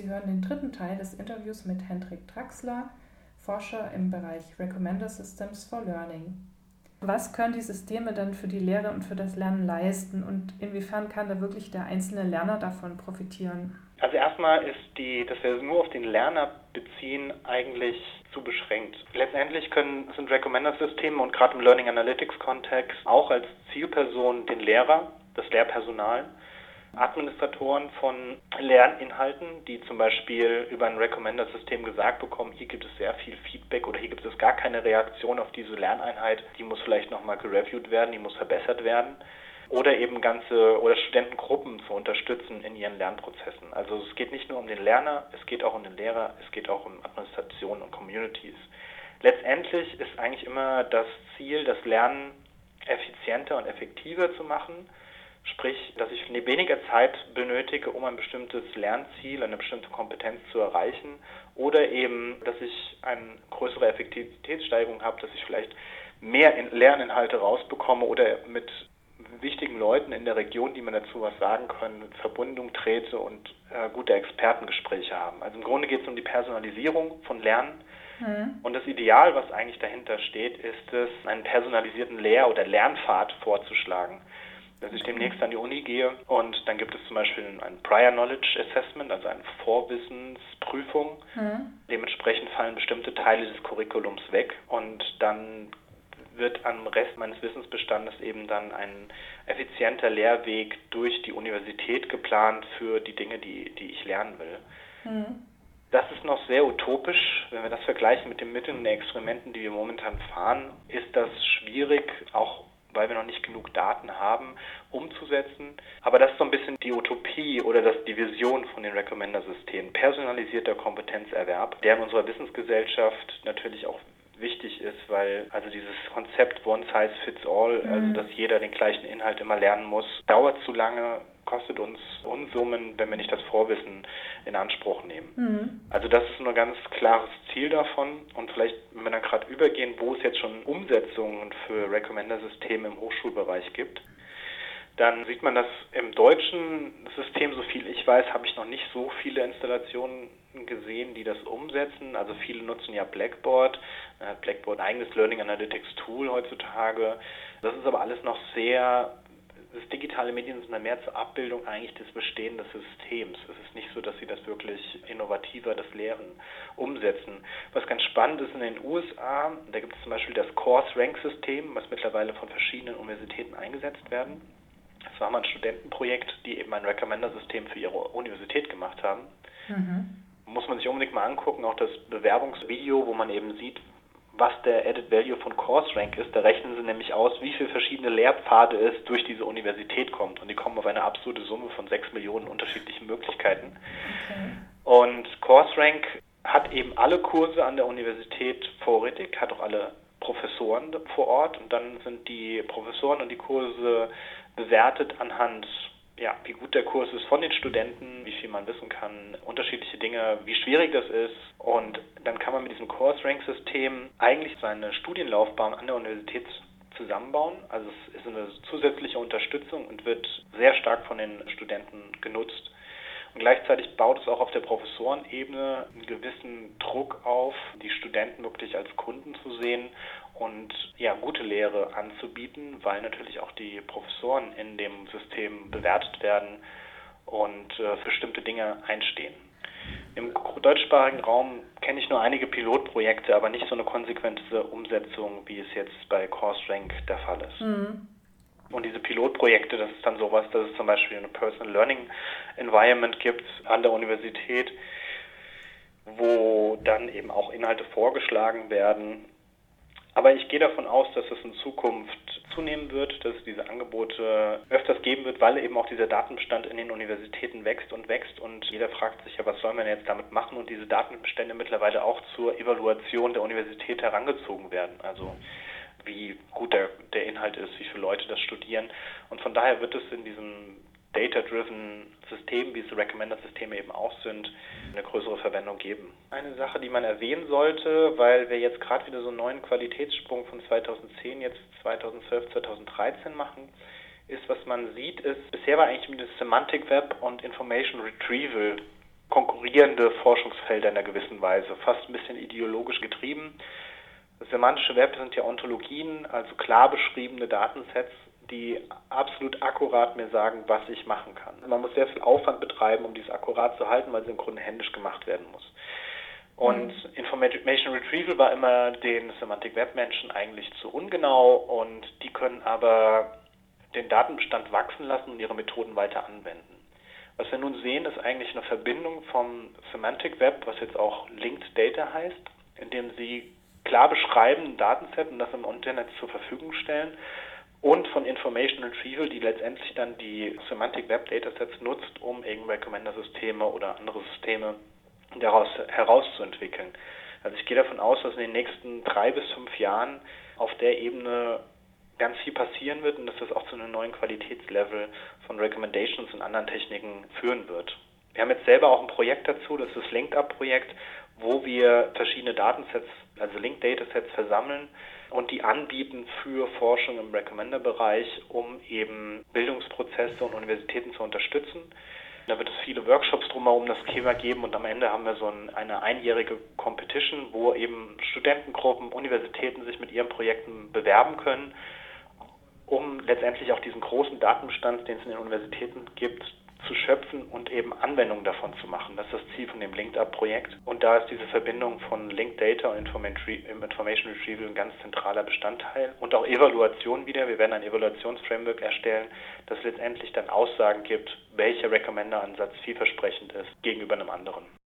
Sie hören den dritten Teil des Interviews mit Hendrik Draxler, Forscher im Bereich Recommender Systems for Learning. Was können die Systeme denn für die Lehre und für das Lernen leisten und inwiefern kann da wirklich der einzelne Lerner davon profitieren? Also erstmal ist die, dass wir es nur auf den Lerner beziehen, eigentlich zu beschränkt. Letztendlich können, sind Recommender-Systeme und gerade im Learning Analytics-Kontext auch als Zielperson den Lehrer, das Lehrpersonal, Administratoren von Lerninhalten, die zum Beispiel über ein Recommender-System gesagt bekommen, hier gibt es sehr viel Feedback oder hier gibt es gar keine Reaktion auf diese Lerneinheit, die muss vielleicht nochmal gereviewt werden, die muss verbessert werden oder eben ganze oder Studentengruppen zu unterstützen in ihren Lernprozessen. Also es geht nicht nur um den Lerner, es geht auch um den Lehrer, es geht auch um Administration und Communities. Letztendlich ist eigentlich immer das Ziel, das Lernen effizienter und effektiver zu machen. Sprich, dass ich weniger Zeit benötige, um ein bestimmtes Lernziel, eine bestimmte Kompetenz zu erreichen. Oder eben, dass ich eine größere Effektivitätssteigerung habe, dass ich vielleicht mehr Lerninhalte rausbekomme oder mit wichtigen Leuten in der Region, die mir dazu was sagen können, in Verbindung trete und äh, gute Expertengespräche haben. Also im Grunde geht es um die Personalisierung von Lernen. Mhm. Und das Ideal, was eigentlich dahinter steht, ist es, einen personalisierten Lehr- oder Lernpfad vorzuschlagen. Dass ich demnächst an die Uni gehe und dann gibt es zum Beispiel ein Prior Knowledge Assessment, also eine Vorwissensprüfung. Mhm. Dementsprechend fallen bestimmte Teile des Curriculums weg und dann wird am Rest meines Wissensbestandes eben dann ein effizienter Lehrweg durch die Universität geplant für die Dinge, die, die ich lernen will. Mhm. Das ist noch sehr utopisch. Wenn wir das vergleichen mit den Mitteln und Experimenten, die wir momentan fahren, ist das schwierig, auch weil wir noch nicht genug Daten haben, umzusetzen. Aber das ist so ein bisschen die Utopie oder das, die Vision von den Recommender-Systemen. Personalisierter Kompetenzerwerb, der in unserer Wissensgesellschaft natürlich auch wichtig ist, weil also dieses Konzept One Size Fits All, mhm. also dass jeder den gleichen Inhalt immer lernen muss, dauert zu lange, kostet uns Unsummen, wenn wir nicht das Vorwissen in Anspruch nehmen. Mhm. Also das ist nur ein ganz klares Ziel davon und vielleicht, wenn wir dann gerade übergehen, wo es jetzt schon Umsetzungen für Recommender-Systeme im Hochschulbereich gibt, dann sieht man, dass im deutschen System, so viel ich weiß, habe ich noch nicht so viele Installationen gesehen, die das umsetzen. Also viele nutzen ja Blackboard. Blackboard ein eigenes Learning Analytics Tool heutzutage. Das ist aber alles noch sehr das digitale Medien sind dann mehr zur Abbildung eigentlich des bestehenden Systems. Es ist nicht so, dass sie das wirklich innovativer, das Lehren umsetzen. Was ganz spannend ist in den USA, da gibt es zum Beispiel das Course Rank System, was mittlerweile von verschiedenen Universitäten eingesetzt werden. Das war mal ein Studentenprojekt, die eben ein Recommender-System für ihre Universität gemacht haben. Mhm. Muss man sich unbedingt mal angucken, auch das Bewerbungsvideo, wo man eben sieht, was der Added Value von Course Rank ist. Da rechnen sie nämlich aus, wie viele verschiedene Lehrpfade es durch diese Universität kommt. Und die kommen auf eine absurde Summe von sechs Millionen unterschiedlichen Möglichkeiten. Okay. Und Course Rank hat eben alle Kurse an der Universität vorrätig, hat auch alle Professoren vor Ort und dann sind die Professoren und die Kurse bewertet anhand ja, wie gut der Kurs ist von den Studenten, wie viel man wissen kann, unterschiedliche Dinge, wie schwierig das ist. Und dann kann man mit diesem Course-Rank-System eigentlich seine Studienlaufbahn an der Universität zusammenbauen. Also es ist eine zusätzliche Unterstützung und wird sehr stark von den Studenten genutzt. Gleichzeitig baut es auch auf der Professorenebene einen gewissen Druck auf, die Studenten wirklich als Kunden zu sehen und ja, gute Lehre anzubieten, weil natürlich auch die Professoren in dem System bewertet werden und äh, für bestimmte Dinge einstehen. Im deutschsprachigen Raum kenne ich nur einige Pilotprojekte, aber nicht so eine konsequente Umsetzung, wie es jetzt bei CourseRank der Fall ist. Mhm. Und diese Pilotprojekte, das ist dann sowas, dass es zum Beispiel eine Personal Learning Environment gibt an der Universität, wo dann eben auch Inhalte vorgeschlagen werden, aber ich gehe davon aus, dass es in Zukunft zunehmen wird, dass es diese Angebote öfters geben wird, weil eben auch dieser Datenbestand in den Universitäten wächst und wächst. Und jeder fragt sich ja, was soll man jetzt damit machen? Und diese Datenbestände mittlerweile auch zur Evaluation der Universität herangezogen werden. Also wie gut der, der Inhalt ist, wie viele Leute das studieren. Und von daher wird es in diesem Data-driven System, wie es Recommender-Systeme eben auch sind, eine größere Verwendung geben. Eine Sache, die man erwähnen sollte, weil wir jetzt gerade wieder so einen neuen Qualitätssprung von 2010 jetzt 2012, 2013 machen, ist, was man sieht, ist, bisher war eigentlich das Semantic Web und Information Retrieval konkurrierende Forschungsfelder in einer gewissen Weise, fast ein bisschen ideologisch getrieben. Semantische Web sind ja Ontologien, also klar beschriebene Datensets, die absolut akkurat mir sagen, was ich machen kann. Man muss sehr viel Aufwand betreiben, um dies akkurat zu halten, weil es im Grunde händisch gemacht werden muss. Und mhm. Information Retrieval war immer den Semantic Web Menschen eigentlich zu ungenau und die können aber den Datenbestand wachsen lassen und ihre Methoden weiter anwenden. Was wir nun sehen, ist eigentlich eine Verbindung vom Semantic Web, was jetzt auch Linked Data heißt, indem sie klar beschreiben, ein Datenset und das im Internet zur Verfügung stellen und von Information Retrieval, die letztendlich dann die Semantic Web Datasets nutzt, um eben Recommender-Systeme oder andere Systeme daraus herauszuentwickeln. Also ich gehe davon aus, dass in den nächsten drei bis fünf Jahren auf der Ebene ganz viel passieren wird und dass das auch zu einem neuen Qualitätslevel von Recommendations und anderen Techniken führen wird. Wir haben jetzt selber auch ein Projekt dazu, das ist das Linked-Up-Projekt, wo wir verschiedene Datensets, also Linked-Datasets versammeln und die anbieten für Forschung im Recommender-Bereich, um eben Bildungsprozesse und Universitäten zu unterstützen. Da wird es viele Workshops drumherum das Thema geben und am Ende haben wir so eine einjährige Competition, wo eben Studentengruppen, Universitäten sich mit ihren Projekten bewerben können, um letztendlich auch diesen großen Datenbestand, den es in den Universitäten gibt, zu schöpfen und eben Anwendungen davon zu machen. Das ist das Ziel von dem Linked-Up-Projekt. Und da ist diese Verbindung von Linked Data und Information Retrieval ein ganz zentraler Bestandteil. Und auch Evaluation wieder. Wir werden ein Evaluationsframework erstellen, das letztendlich dann Aussagen gibt, welcher Recommender-Ansatz vielversprechend ist gegenüber einem anderen.